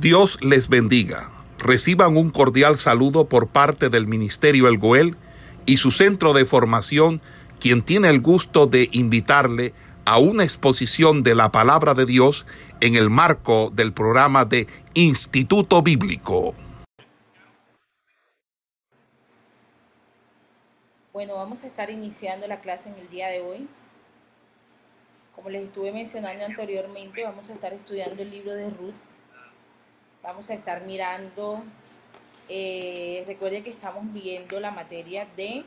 Dios les bendiga. Reciban un cordial saludo por parte del Ministerio El Goel y su centro de formación, quien tiene el gusto de invitarle a una exposición de la palabra de Dios en el marco del programa de Instituto Bíblico. Bueno, vamos a estar iniciando la clase en el día de hoy. Como les estuve mencionando anteriormente, vamos a estar estudiando el libro de Ruth vamos a estar mirando, eh, recuerden que estamos viendo la materia de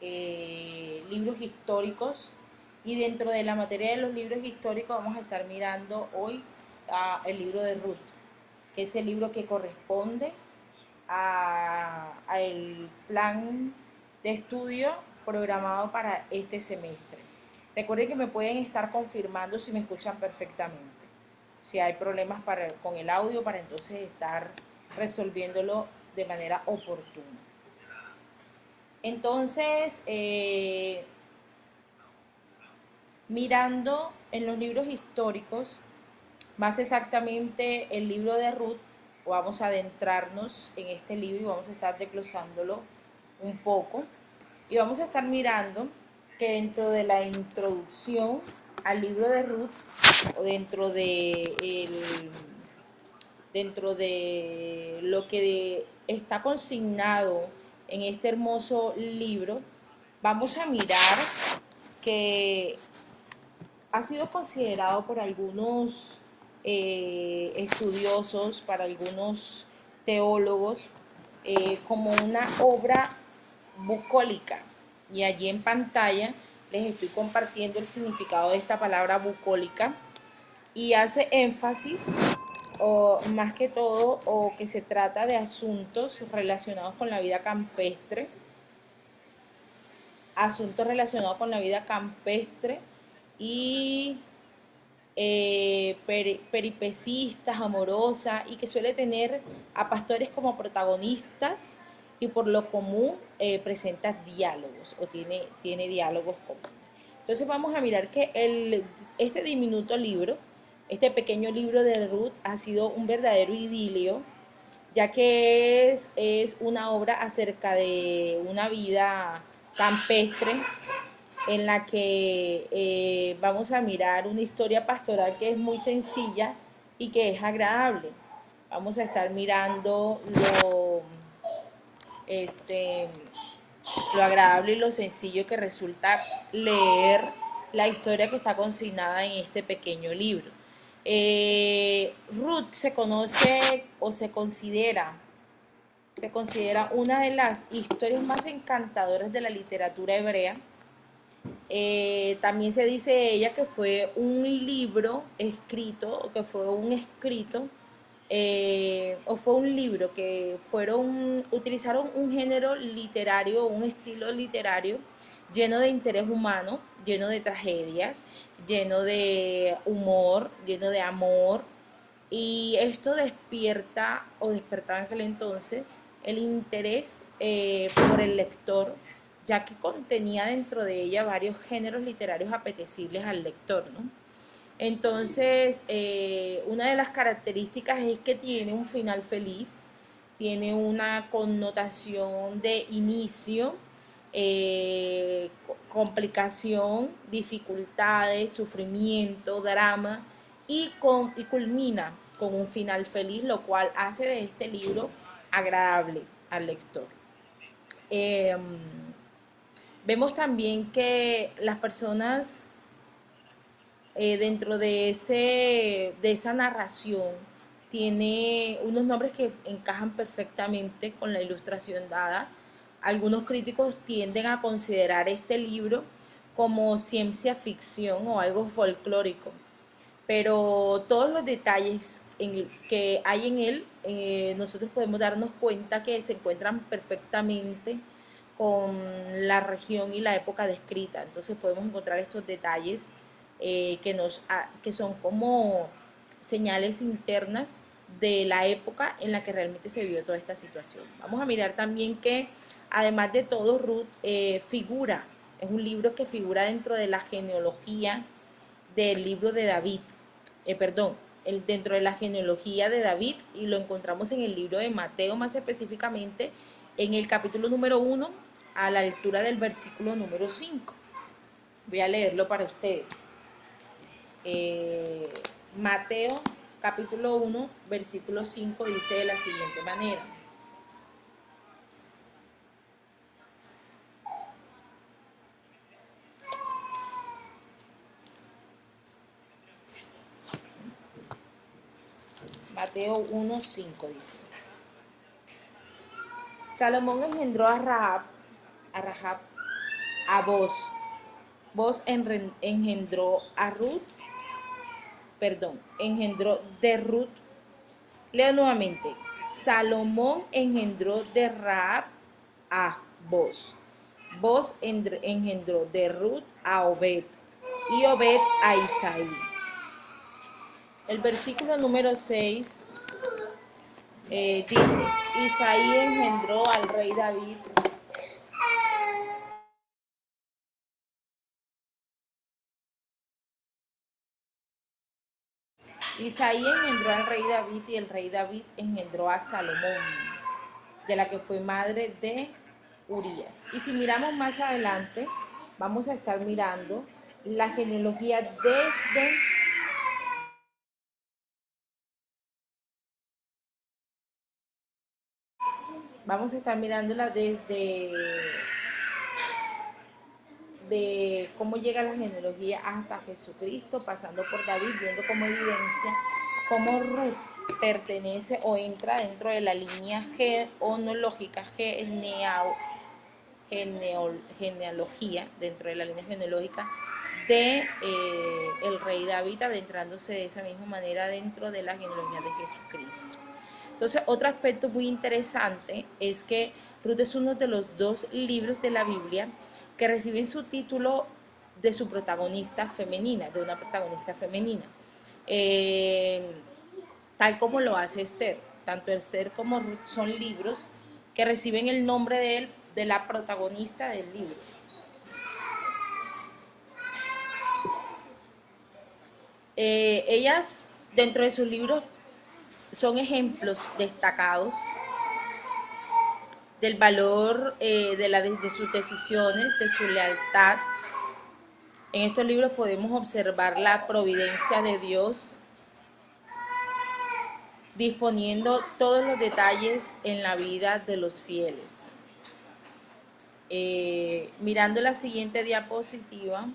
eh, libros históricos y dentro de la materia de los libros históricos vamos a estar mirando hoy el libro de Ruth, que es el libro que corresponde al plan de estudio programado para este semestre. Recuerden que me pueden estar confirmando si me escuchan perfectamente si hay problemas para, con el audio para entonces estar resolviéndolo de manera oportuna. Entonces, eh, mirando en los libros históricos, más exactamente el libro de Ruth, vamos a adentrarnos en este libro y vamos a estar desglosándolo un poco. Y vamos a estar mirando que dentro de la introducción al libro de Ruth o dentro de dentro de lo que está consignado en este hermoso libro, vamos a mirar que ha sido considerado por algunos eh, estudiosos, para algunos teólogos, eh, como una obra bucólica. Y allí en pantalla les estoy compartiendo el significado de esta palabra bucólica y hace énfasis o más que todo o que se trata de asuntos relacionados con la vida campestre asuntos relacionados con la vida campestre y eh, peripecistas, amorosas y que suele tener a pastores como protagonistas y por lo común eh, presenta diálogos o tiene, tiene diálogos comunes. Entonces vamos a mirar que el, este diminuto libro, este pequeño libro de Ruth ha sido un verdadero idilio, ya que es, es una obra acerca de una vida campestre en la que eh, vamos a mirar una historia pastoral que es muy sencilla y que es agradable. Vamos a estar mirando lo este, lo agradable y lo sencillo que resulta leer la historia que está consignada en este pequeño libro. Eh, Ruth se conoce o se considera, se considera una de las historias más encantadoras de la literatura hebrea. Eh, también se dice ella que fue un libro escrito, que fue un escrito eh, o fue un libro que fueron, utilizaron un género literario, un estilo literario lleno de interés humano, lleno de tragedias, lleno de humor, lleno de amor. Y esto despierta o despertaba en aquel entonces el interés eh, por el lector, ya que contenía dentro de ella varios géneros literarios apetecibles al lector, ¿no? Entonces, eh, una de las características es que tiene un final feliz, tiene una connotación de inicio, eh, complicación, dificultades, sufrimiento, drama y, culmina con un final feliz, lo cual hace de este libro agradable al lector. Em, vemos también que las personas eh, dentro de, ese, de esa narración tiene unos nombres que encajan perfectamente con la ilustración dada. Algunos críticos tienden a considerar este libro como ciencia ficción o algo folclórico, pero todos los detalles que hay en él, eh, nosotros podemos darnos cuenta que se encuentran perfectamente con la región y la época descrita. Entonces podemos encontrar estos detalles eh, que, nos, que son como señales internas de la época en la que realmente se vio toda esta situación. Vamos a mirar también que, además de todo, Ruth eh, figura, es un libro que figura dentro de la genealogía del libro de David, eh, perdón, dentro de la genealogía de David y lo encontramos en el libro de Mateo, más específicamente en el capítulo número 1, a la altura del versículo número 5. Voy a leerlo para ustedes. Eh, Mateo capítulo 1, versículo 5 dice de la siguiente manera. Mateo 1, 5 dice. Salomón engendró a Rahab, a Rahab, a vos. Vos engendró a Ruth, perdón, engendró de Ruth. Leo nuevamente. Salomón engendró de Rahab a vos. Vos engendró de Ruth a Obed y Obed a Isaí. El versículo número 6 eh, dice, Isaí engendró al rey David. Isaí engendró al rey David y el rey David engendró a Salomón, de la que fue madre de Urias. Y si miramos más adelante, vamos a estar mirando la genealogía desde Vamos a estar mirándola desde de cómo llega la genealogía hasta Jesucristo, pasando por David, viendo como evidencia cómo Ruth pertenece o entra dentro de la línea genealógica, genealogía, dentro de la línea genealógica de eh, el rey David, adentrándose de esa misma manera dentro de la genealogía de Jesucristo. Entonces, otro aspecto muy interesante es que Ruth es uno de los dos libros de la Biblia que reciben su título de su protagonista femenina, de una protagonista femenina, eh, tal como lo hace Esther. Tanto Esther como Ruth son libros que reciben el nombre de, él, de la protagonista del libro. Eh, ellas, dentro de sus libros, son ejemplos destacados del valor eh, de, la, de sus decisiones, de su lealtad. En estos libros podemos observar la providencia de Dios disponiendo todos los detalles en la vida de los fieles. Eh, mirando la siguiente diapositiva,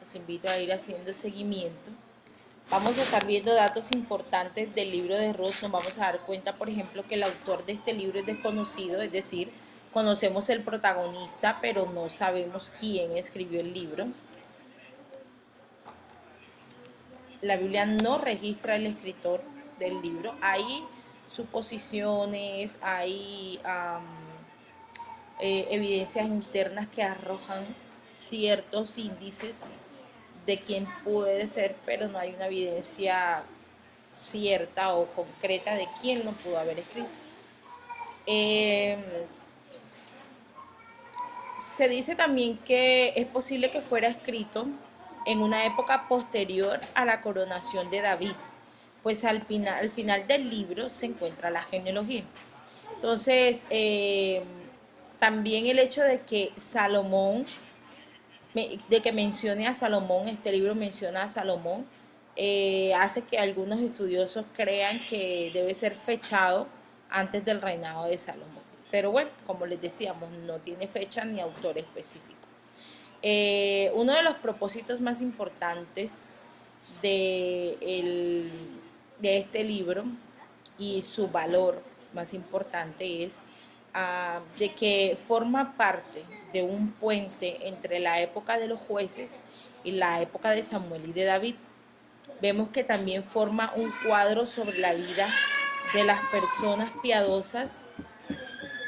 los invito a ir haciendo seguimiento. Vamos a estar viendo datos importantes del libro de Ruth. Nos vamos a dar cuenta, por ejemplo, que el autor de este libro es desconocido, es decir, conocemos el protagonista, pero no sabemos quién escribió el libro. La Biblia no registra el escritor del libro. Hay suposiciones, hay eh, evidencias internas que arrojan ciertos índices de quién puede ser, pero no hay una evidencia cierta o concreta de quién lo pudo haber escrito. Em, se dice también que es posible que fuera escrito en una época posterior a la coronación de David, pues al final, al final del libro se encuentra la genealogía. Entonces, em, también el hecho de que Salomón de que mencione a Salomón, este libro menciona a Salomón, eh, hace que algunos estudiosos crean que debe ser fechado antes del reinado de Salomón. Pero bueno, como les decíamos, no tiene fecha ni autor específico. Eh, uno de los propósitos más importantes de, de este libro y su valor más importante es Ah, de que forma parte de un puente entre la época de los jueces y la época de Samuel y de David. Vemos que también forma un cuadro sobre la vida de las personas piadosas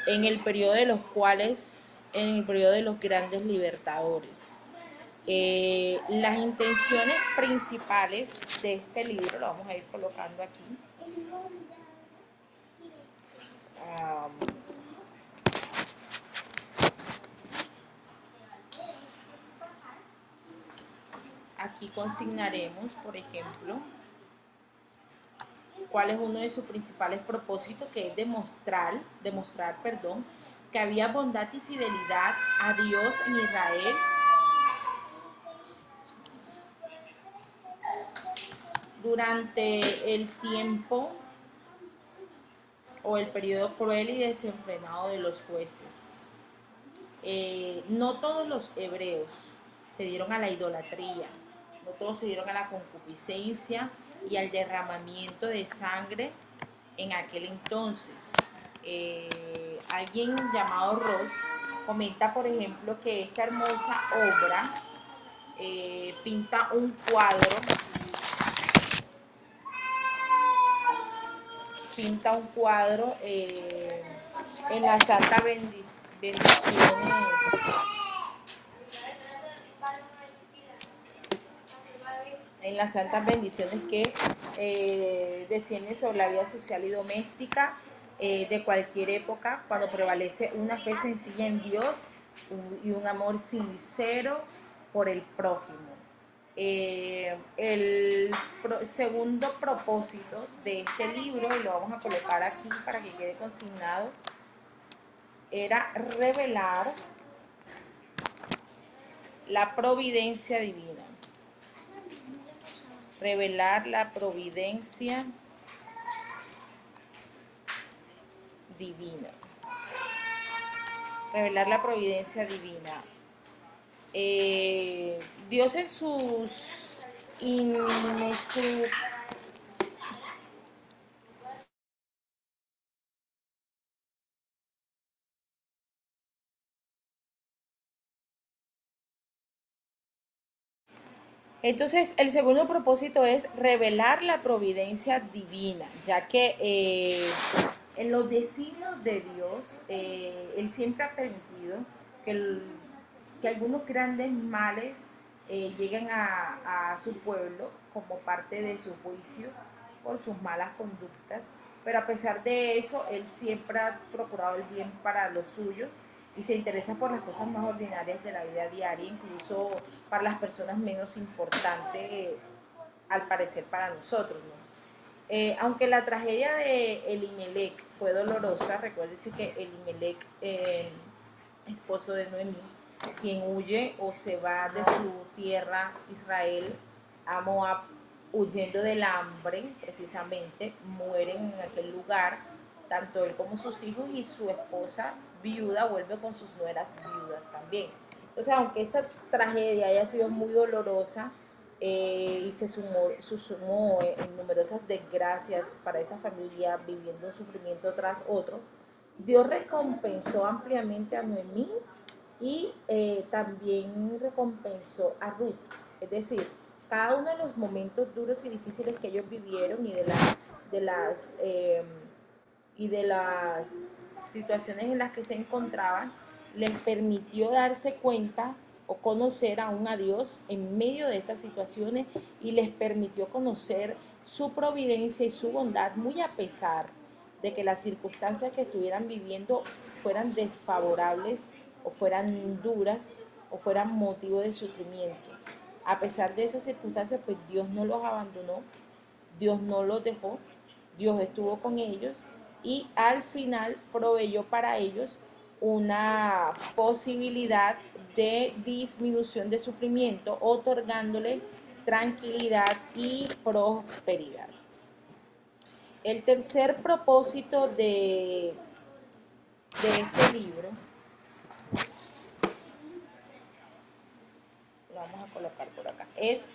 en el periodo de los cuales, en el periodo de los grandes libertadores. Eh, las intenciones principales de este libro, lo vamos a ir colocando aquí. Ah, consignaremos, por ejemplo, cuál es uno de sus principales propósitos, que es demostrar, demostrar, perdón, que había bondad y fidelidad a Dios en Israel durante el tiempo o el periodo cruel y desenfrenado de los jueces. Eh, no todos los hebreos se dieron a la idolatría, no todos se dieron a la concupiscencia y al derramamiento de sangre en aquel entonces. Eh, alguien llamado Ross comenta, por ejemplo, que esta hermosa obra eh, pinta un cuadro pinta un cuadro eh, en la Santa Bendiciones. En las santas bendiciones que eh, descienden sobre la vida social y doméstica eh, de cualquier época, cuando prevalece una fe sencilla en Dios y un amor sincero por el prójimo. Eh, el segundo propósito de este libro, y lo vamos a colocar aquí para que quede consignado, era revelar la providencia divina. Revelar la providencia divina. Revelar la providencia divina. Eh, Dios en sus Entonces, el segundo propósito es revelar la providencia divina, ya que eh, en los designios de Dios, eh, Él siempre ha permitido que algunos grandes males eh, lleguen a, su pueblo como parte de su juicio por sus malas conductas, pero a pesar de eso, él siempre ha procurado el bien para los suyos y se interesa por las cosas más ordinarias de la vida diaria, incluso para las personas menos importantes, al parecer para nosotros. Eh, aunque la tragedia de Elimelech fue dolorosa, recuérdense que Elimelech, eh, esposo de Noemí, quien huye o se va de su tierra Israel a Moab huyendo del hambre, precisamente, mueren en aquel lugar, tanto él como sus hijos y su esposa viuda vuelve con sus nueras viudas también. O sea, aunque esta tragedia haya sido muy dolorosa eh, y se sumó, se sumó en numerosas desgracias para esa familia viviendo un sufrimiento tras otro, Dios recompensó ampliamente a Noemí y eh, también recompensó a Ruth. Es decir, cada uno de los momentos duros y difíciles que ellos vivieron y de, las y de las situaciones en las que se encontraban les permitió darse cuenta o conocer aún a Dios en medio de estas situaciones y les permitió conocer su providencia y su bondad muy a pesar de que las circunstancias que estuvieran viviendo fueran desfavorables o fueran duras o fueran motivo de sufrimiento. A pesar de esas circunstancias, pues Dios no los abandonó, Dios no los dejó, Dios estuvo con ellos y al final proveyó para ellos una posibilidad de disminución de sufrimiento, otorgándole tranquilidad y prosperidad. El tercer propósito de, de este libro vamos a colocar por acá, es,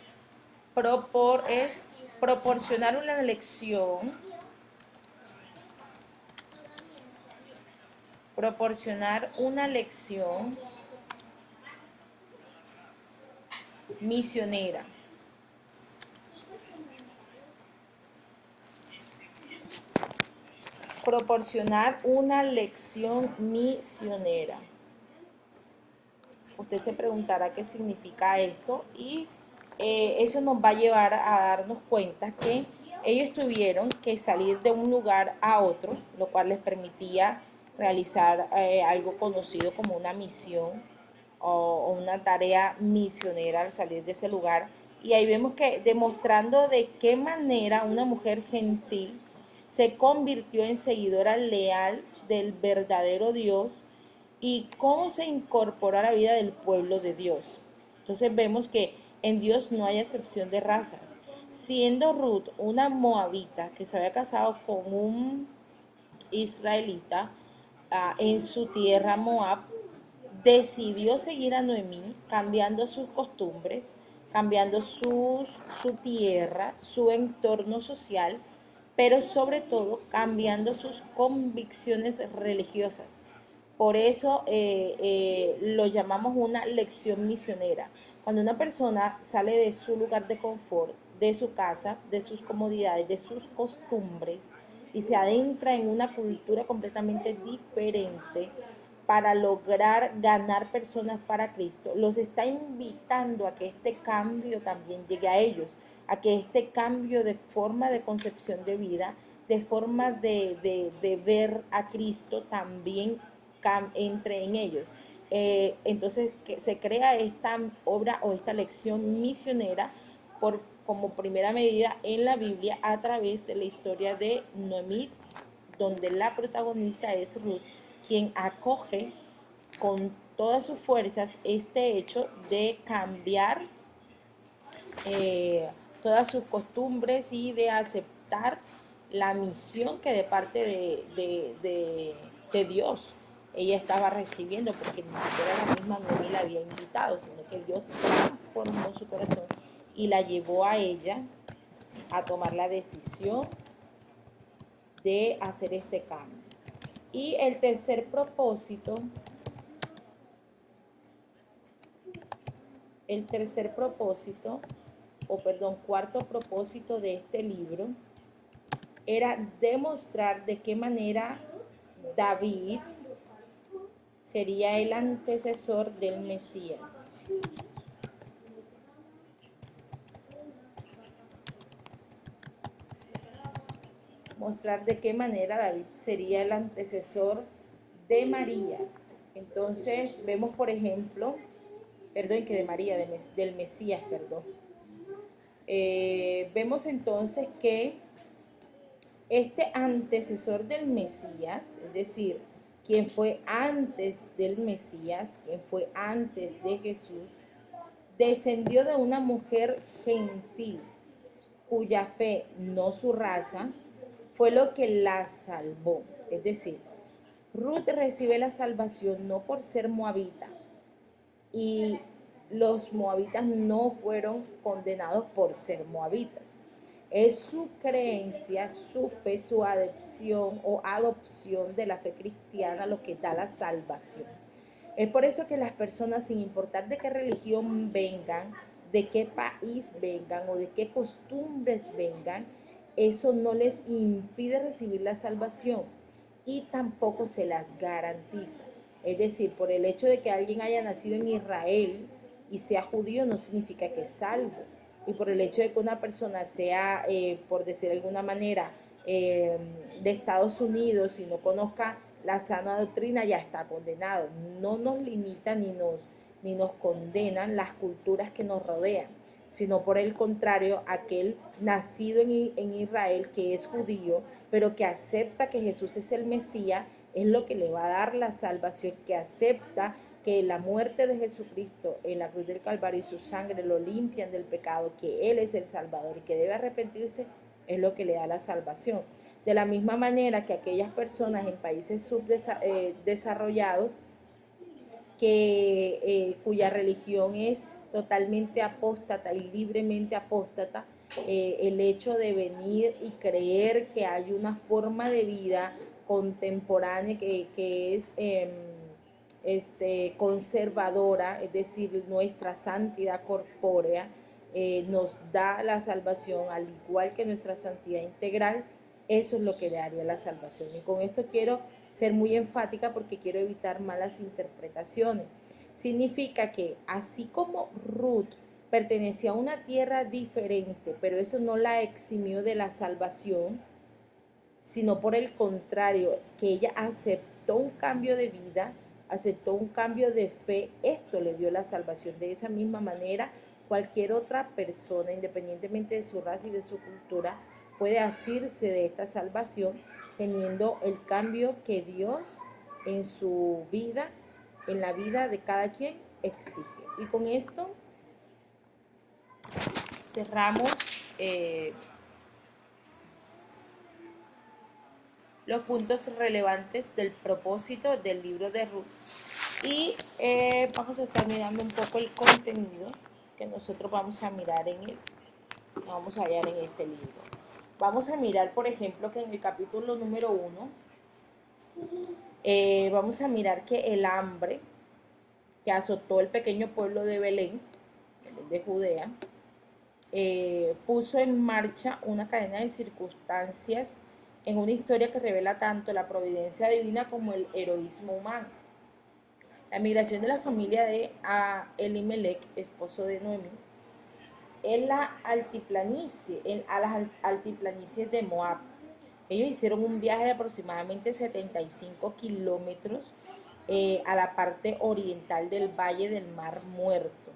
propor, es proporcionar una lección, proporcionar una lección misionera. Proporcionar una lección misionera usted se preguntará qué significa esto y eh, eso nos va a llevar a darnos cuenta que ellos tuvieron que salir de un lugar a otro, lo cual les permitía realizar eh, algo conocido como una misión o, una tarea misionera al salir de ese lugar Y ahí vemos que demostrando de qué manera una mujer gentil se convirtió en seguidora leal del verdadero Dios y cómo se incorporó a la vida del pueblo de Dios. Entonces vemos que en Dios no hay excepción de razas. Siendo Ruth una moabita que se había casado con un israelita ah, en su tierra Moab, decidió seguir a Noemí cambiando sus costumbres, cambiando su tierra, su entorno social, pero sobre todo cambiando sus convicciones religiosas. Por eso eh, eh, lo llamamos una lección misionera. Cuando una persona sale de su lugar de confort, de su casa, de sus comodidades, de sus costumbres y se adentra en una cultura completamente diferente para lograr ganar personas para Cristo, los está invitando a que este cambio también llegue a ellos, a que este cambio de forma de concepción de vida, de forma de, de ver a Cristo también entre en ellos. Eh, entonces que se crea esta obra o esta lección misionera por, como primera medida en la Biblia a través de la historia de Noemí, donde la protagonista es Ruth, quien acoge con todas sus fuerzas este hecho de cambiar eh, todas sus costumbres y de aceptar la misión que de parte de, de Dios ella estaba recibiendo, porque ni siquiera la misma Noemí la había invitado, sino que Dios transformó su corazón y la llevó a ella a tomar la decisión de hacer este cambio. Y el tercer propósito, el tercer propósito, o perdón, cuarto propósito de este libro, era demostrar de qué manera David sería el antecesor del Mesías. Mostrar de qué manera David sería el antecesor de María. Entonces vemos, por ejemplo, perdón, que de María, del Mesías, perdón. Eh, vemos entonces que este antecesor del Mesías, es decir, quien fue antes del Mesías, quien fue antes de Jesús, descendió de una mujer gentil, cuya fe, no su raza, fue lo que la salvó. Es decir, Ruth recibe la salvación no por ser moabita, y los moabitas no fueron condenados por ser moabitas, es su creencia, su fe, su adopción o adopción de la fe cristiana lo que da la salvación. Es por eso que las personas, sin importar de qué religión vengan, de qué país vengan o de qué costumbres vengan, eso no les impide recibir la salvación y tampoco se las garantiza. Es decir, por el hecho de que alguien haya nacido en Israel y sea judío no significa que es salvo y por el hecho de que una persona sea, eh, por decir de alguna manera, eh, de Estados Unidos y no conozca la sana doctrina, ya está condenado. No nos limitan ni nos, ni nos condenan las culturas que nos rodean, sino por el contrario, aquel nacido en, en Israel que es judío, pero que acepta que Jesús es el Mesías, es lo que le va a dar la salvación, que acepta que la muerte de Jesucristo en la cruz del Calvario y su sangre lo limpian del pecado, que Él es el Salvador y que debe arrepentirse, es lo que le da la salvación. De la misma manera que aquellas personas en países subdesarrollados eh, que, eh, cuya religión es totalmente apóstata y libremente apóstata, eh, el hecho de venir y creer que hay una forma de vida contemporánea que, que es em, este, conservadora, es decir, nuestra santidad corpórea, eh, nos da la salvación, al igual que nuestra santidad integral, eso es lo que le daría la salvación. Y con esto quiero ser muy enfática porque quiero evitar malas interpretaciones. Significa que así como Ruth pertenecía a una tierra diferente, pero eso no la eximió de la salvación, sino por el contrario, que ella aceptó un cambio de vida, aceptó un cambio de fe, esto le dio la salvación. De esa misma manera, cualquier otra persona, independientemente de su raza y de su cultura, puede asirse de esta salvación teniendo el cambio que Dios en su vida, en la vida de cada quien, exige. Y con esto cerramos eh, los puntos relevantes del propósito del libro de Ruth. Y eh, vamos a estar mirando un poco el contenido que nosotros vamos a mirar en el, vamos a hallar en este libro. Vamos a mirar, por ejemplo, que en el capítulo número uno, eh, vamos a mirar que el hambre que azotó el pequeño pueblo de Belén, de Judea, eh, puso en marcha una cadena de circunstancias en una historia que revela tanto la providencia divina como el heroísmo humano. La migración de la familia de Elimelech, esposo de Noemí, en la altiplanicie, a las altiplanicies de Moab. Ellos hicieron un viaje de aproximadamente 75 kilómetros eh, a la parte oriental del Valle del Mar Muerto.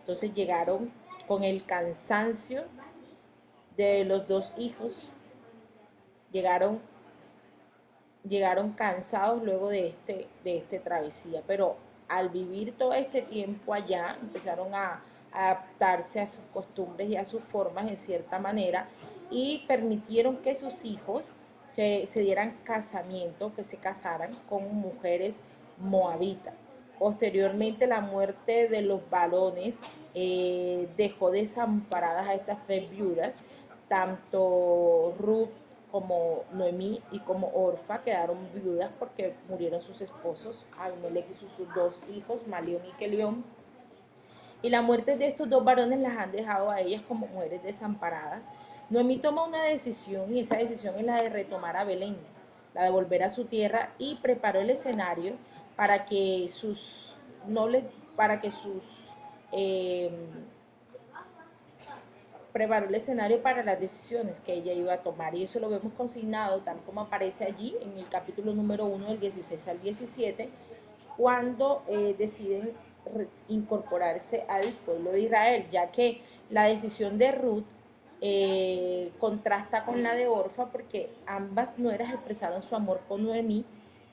Entonces llegaron con el cansancio de los dos hijos llegaron, llegaron cansados luego de este, de este travesía, pero al vivir todo este tiempo allá, empezaron a, adaptarse a sus costumbres y a sus formas en cierta manera y permitieron que sus hijos que se dieran casamiento, que se casaran con mujeres moabitas. Posteriormente la muerte de los varones eh, dejó desamparadas a estas tres viudas, tanto Ruth como Noemí y como Orfa quedaron viudas porque murieron sus esposos, Abimelech y sus, dos hijos, Malión y Kelión. Y la muerte de estos dos varones las han dejado a ellas como mujeres desamparadas. Noemí toma una decisión y esa decisión es la de retomar a Belén, la de volver a su tierra y preparó el escenario para que sus nobles, para que sus eh, preparó el escenario para las decisiones que ella iba a tomar. Y eso lo vemos consignado tal como aparece allí en el capítulo número 1 del 16 al 17, cuando eh, deciden incorporarse al pueblo de Israel, ya que la decisión de Ruth eh, contrasta con la de Orfa porque ambas nueras expresaron su amor por Noemí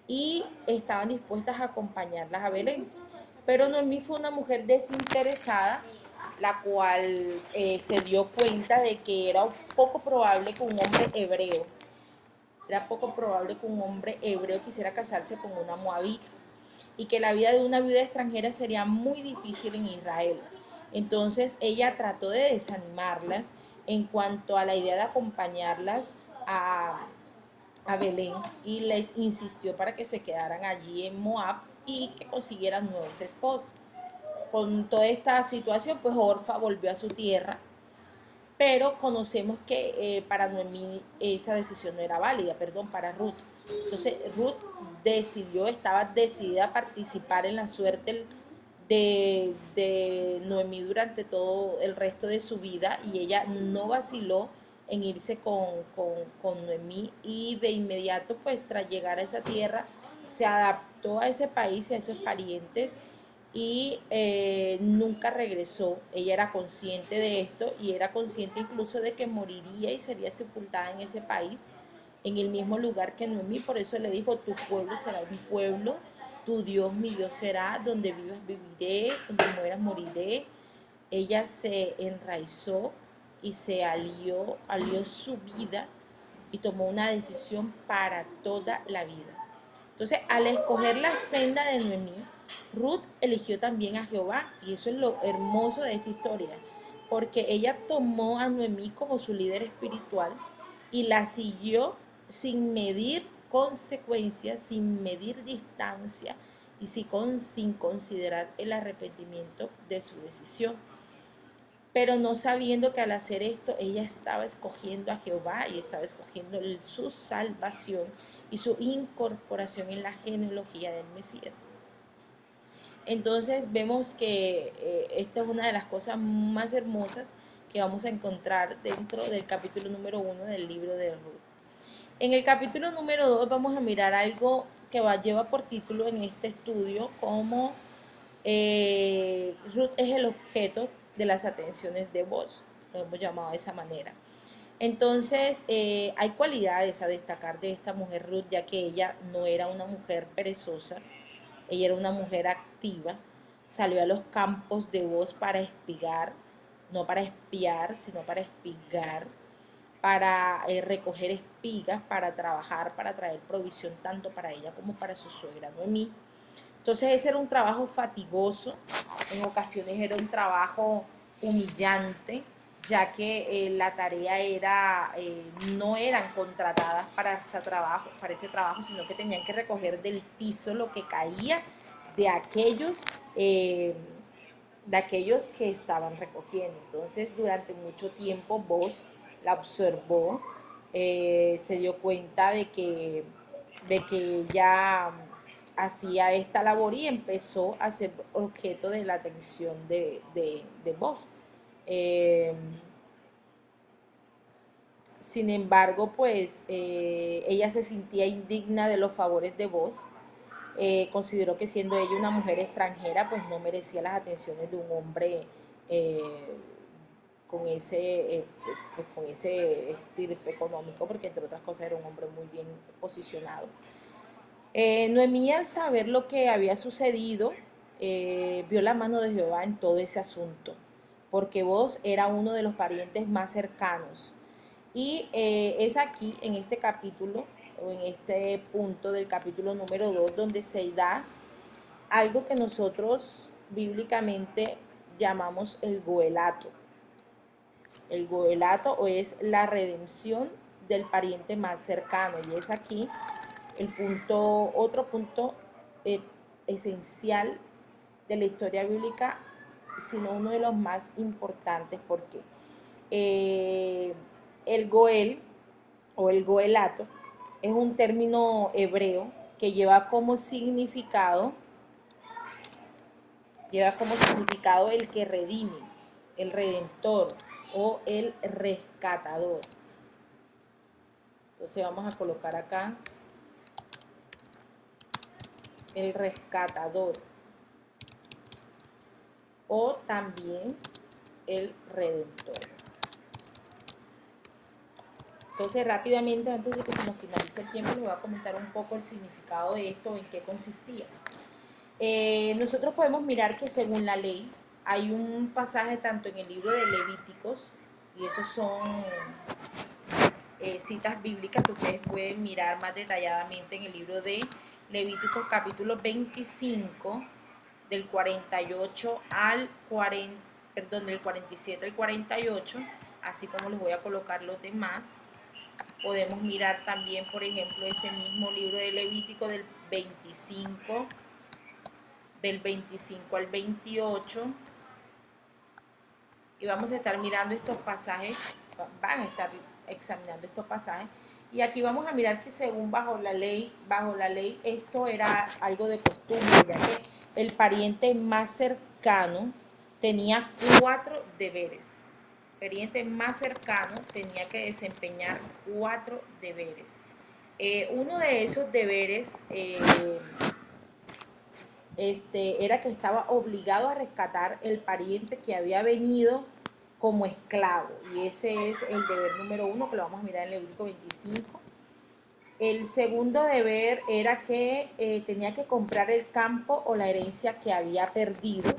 y estaban dispuestas a acompañarlas a Belén. Pero Noemí fue una mujer desinteresada la cual eh, se dio cuenta de que era poco probable que un hombre hebreo, era poco probable que un hombre hebreo quisiera casarse con una moabita y que la vida de una viuda extranjera sería muy difícil en Israel. Entonces ella trató de desanimarlas en cuanto a la idea de acompañarlas a, a Belén y les insistió para que se quedaran allí en Moab y que consiguieran nuevos esposos con toda esta situación, pues Orfa volvió a su tierra, pero conocemos que eh, para Noemí esa decisión no era válida, perdón, para Ruth. Entonces Ruth decidió, estaba decidida a participar en la suerte de, de Noemí durante todo el resto de su vida y ella no vaciló en irse con, con, con Noemí y de inmediato pues tras llegar a esa tierra se adaptó a ese país y a esos parientes y eh, nunca regresó. Ella era consciente de esto y era consciente incluso de que moriría y sería sepultada en ese país, en el mismo lugar que Noemí. Por eso le dijo, tu pueblo será mi pueblo, tu Dios mi Dios será, donde vivas viviré, donde mueras moriré. Ella se enraizó y se alió, alió su vida y tomó una decisión para toda la vida. Entonces, al escoger la senda de Noemí, Ruth eligió también a Jehová y eso es lo hermoso de esta historia, porque ella tomó a Noemí como su líder espiritual y la siguió sin medir consecuencias, sin medir distancia y sin considerar el arrepentimiento de su decisión. Pero no sabiendo que al hacer esto ella estaba escogiendo a Jehová y estaba escogiendo su salvación y su incorporación en la genealogía del Mesías. Entonces vemos que eh, esta es una de las cosas más hermosas que vamos a encontrar dentro del capítulo número uno del libro de Ruth. En el capítulo número dos vamos a mirar algo que va, lleva por título en este estudio como eh, Ruth es el objeto de las atenciones de voz, lo hemos llamado de esa manera. Entonces, eh, hay cualidades a destacar de esta mujer Ruth, ya que ella no era una mujer perezosa, ella era una mujer activa, salió a los campos de voz para espigar, no para espiar, sino para espigar, para eh, recoger espigas, para trabajar, para traer provisión tanto para ella como para su suegra Noemí. Entonces ese era un trabajo fatigoso, en ocasiones era un trabajo humillante, ya que eh, la tarea era, eh, no eran contratadas para ese, trabajo, para ese trabajo, sino que tenían que recoger del piso lo que caía de aquellos, de aquellos que estaban recogiendo. Entonces, durante mucho tiempo vos la observó, eh, se dio cuenta de que, de que ella hacía esta labor y empezó a ser objeto de la atención de, de, voz. Eh, sin embargo, pues eh, ella se sentía indigna de los favores de voz. consideró que siendo ella una mujer extranjera, pues no merecía las atenciones de un hombre con ese, eh, pues, con ese estirpe económico, porque entre otras cosas era un hombre muy bien posicionado. Eh, Noemí al saber lo que había sucedido, eh, vio la mano de Jehová en todo ese asunto, porque vos era uno de los parientes más cercanos. Y es aquí, en este capítulo, o en este punto del capítulo número 2, donde se da algo que nosotros bíblicamente llamamos el goelato el goelato o es la redención del pariente más cercano. Y es aquí el punto, otro punto eh, esencial de la historia bíblica, sino uno de los más importantes, porque eh, el goel o el goelato es un término hebreo que lleva como significado lleva como significado el que redime, el redentor, o el rescatador. Entonces vamos a colocar acá el rescatador o también el redentor. Entonces rápidamente, antes de que se nos finalice el tiempo, les voy a comentar un poco el significado de esto, en qué consistía. Eh, nosotros podemos mirar que según la ley, hay un pasaje tanto en el libro de Levíticos, y esos son eh, citas bíblicas que ustedes pueden mirar más detalladamente en el libro de Levíticos capítulo 25, del 48 al 40, perdón, del 47 al 48, así como les voy a colocar los demás. Podemos mirar también, por ejemplo, ese mismo libro de Levítico del 25, del 25 al 28, y vamos a estar mirando estos pasajes, van a estar examinando estos pasajes. Y aquí vamos a mirar que según bajo la ley, bajo la ley esto era algo de costumbre, ya que el pariente más cercano tenía cuatro deberes. El pariente más cercano tenía que desempeñar cuatro deberes. Eh, uno de esos deberes eh, este, era que estaba obligado a rescatar el pariente que había venido como esclavo. Y ese es el deber número uno que lo vamos a mirar en Levítico 25. El segundo deber era que eh, tenía que comprar el campo o la herencia que había perdido.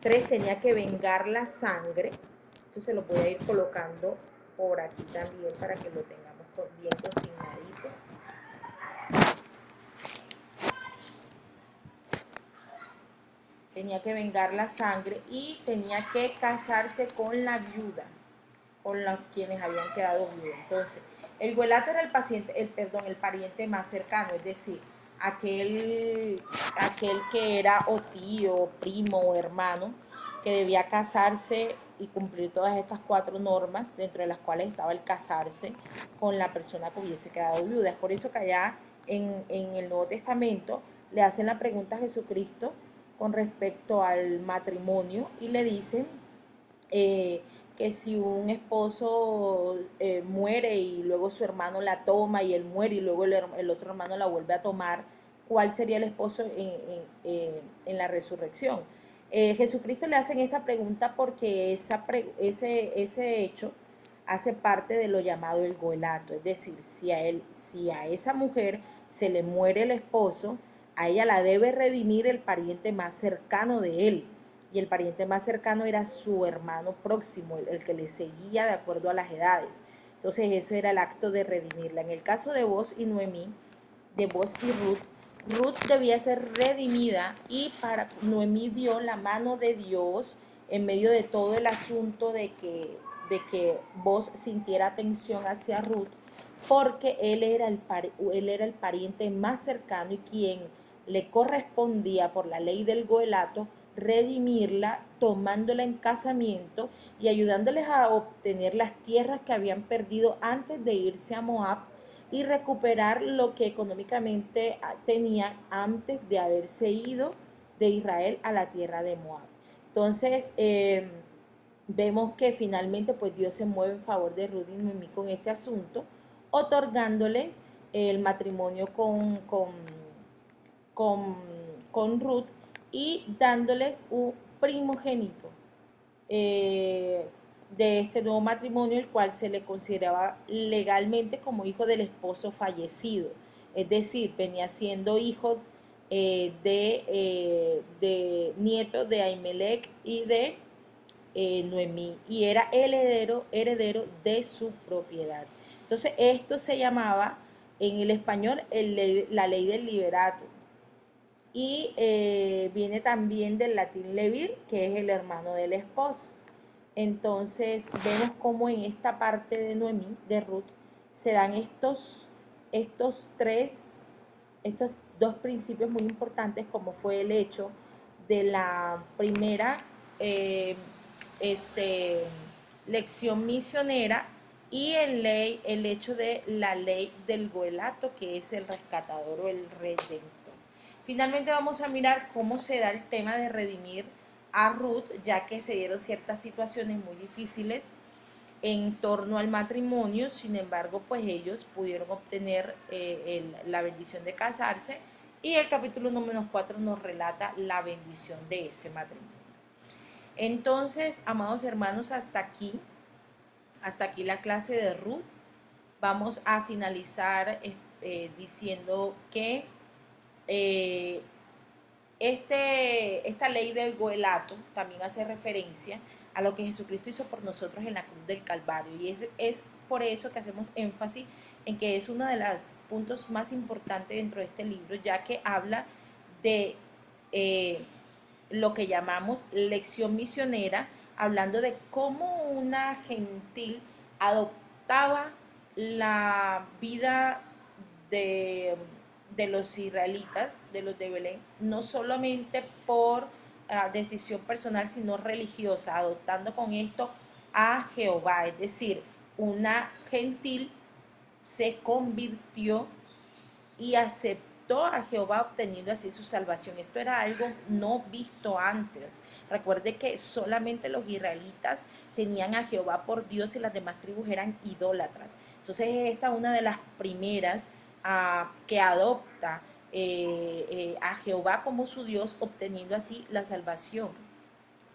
Tres, tenía que vengar la sangre. Eso se lo voy a ir colocando por aquí también para que lo tengamos bien tenía que vengar la sangre y tenía que casarse con la viuda, con los quienes habían quedado viudos. Entonces, el guelato era el paciente, el perdón, el pariente más cercano, es decir, aquel, aquel que era o tío, primo o hermano, que debía casarse y cumplir todas estas cuatro normas, dentro de las cuales estaba el casarse con la persona que hubiese quedado viuda. Es por eso que allá en, en el Nuevo Testamento le hacen la pregunta a Jesucristo con respecto al matrimonio y le dicen eh, que si un esposo eh, muere y luego su hermano la toma y él muere y luego el, otro hermano la vuelve a tomar, ¿cuál sería el esposo en, la resurrección? Eh, Jesucristo le hacen esta pregunta porque ese hecho hace parte de lo llamado el goelato, es decir, si a, él, si a esa mujer se le muere el esposo, a ella la debe redimir el pariente más cercano de él. Y el pariente más cercano era su hermano próximo, el, que le seguía de acuerdo a las edades. Entonces eso era el acto de redimirla. En el caso de vos y Noemí, de vos y Ruth, Ruth debía ser redimida y para Noemí vio la mano de Dios en medio de todo el asunto de que, de que vos sintiera atención hacia Ruth, porque él era, el, él era el pariente más cercano y quien le correspondía por la ley del goelato redimirla, tomándola en casamiento y ayudándoles a obtener las tierras que habían perdido antes de irse a Moab y recuperar lo que económicamente ah, tenía antes de haberse ido de Israel a la tierra de Moab. Entonces, em, vemos que finalmente pues Dios se mueve en favor de Ruth y Noemí con este asunto, otorgándoles el matrimonio con, con, con, Ruth y dándoles un primogénito. Eh, de este nuevo matrimonio, el cual se le consideraba legalmente como hijo del esposo fallecido. Es decir, venía siendo hijo eh, de, eh, de, nieto de Aimelech y de Noemí, y era heredero, heredero de su propiedad. Entonces, esto se llamaba en el español la ley del liberato. Y viene también del latín levir, que es el hermano del esposo. Entonces vemos cómo en esta parte de Noemí, de Ruth, se dan estos, estos tres, estos dos principios muy importantes, como fue el hecho de la primera eh, este, lección misionera y el, ley, el hecho de la ley del goelato, que es el rescatador o el redentor. Finalmente vamos a mirar cómo se da el tema de redimir a Ruth, ya que se dieron ciertas situaciones muy difíciles en torno al matrimonio, sin embargo, pues ellos pudieron obtener eh, la bendición de casarse y el capítulo número 4 nos relata la bendición de ese matrimonio. Entonces, amados hermanos, hasta aquí, hasta aquí la clase de Ruth. Vamos a finalizar eh, diciendo que eh, este, esta ley del goelato también hace referencia a lo que Jesucristo hizo por nosotros en la cruz del Calvario. Y es, es por eso que hacemos énfasis en que es uno de los puntos más importantes dentro de este libro, ya que habla de eh, lo que llamamos lección misionera, hablando de cómo una gentil adoptaba la vida de de los israelitas, de los de Belén, no solamente por ah, decisión personal, sino religiosa, adoptando con esto a Jehová, es decir, una gentil se convirtió y aceptó a Jehová obteniendo así su salvación. Esto era algo no visto antes. Recuerde que solamente los israelitas tenían a Jehová por Dios y las demás tribus eran idólatras. Entonces esta es una de las primeras que adopta eh, eh, a Jehová como su Dios, obteniendo así la salvación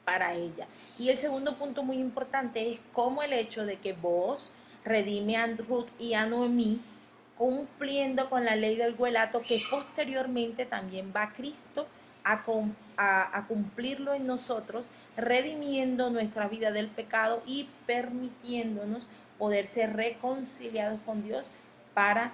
para ella. Y el segundo punto muy importante es cómo el hecho de que vos redime a Ruth y a Noemí, cumpliendo con la ley del huelato, que posteriormente también va Cristo a, a, cumplirlo en nosotros, redimiendo nuestra vida del pecado y permitiéndonos poder ser reconciliados con Dios para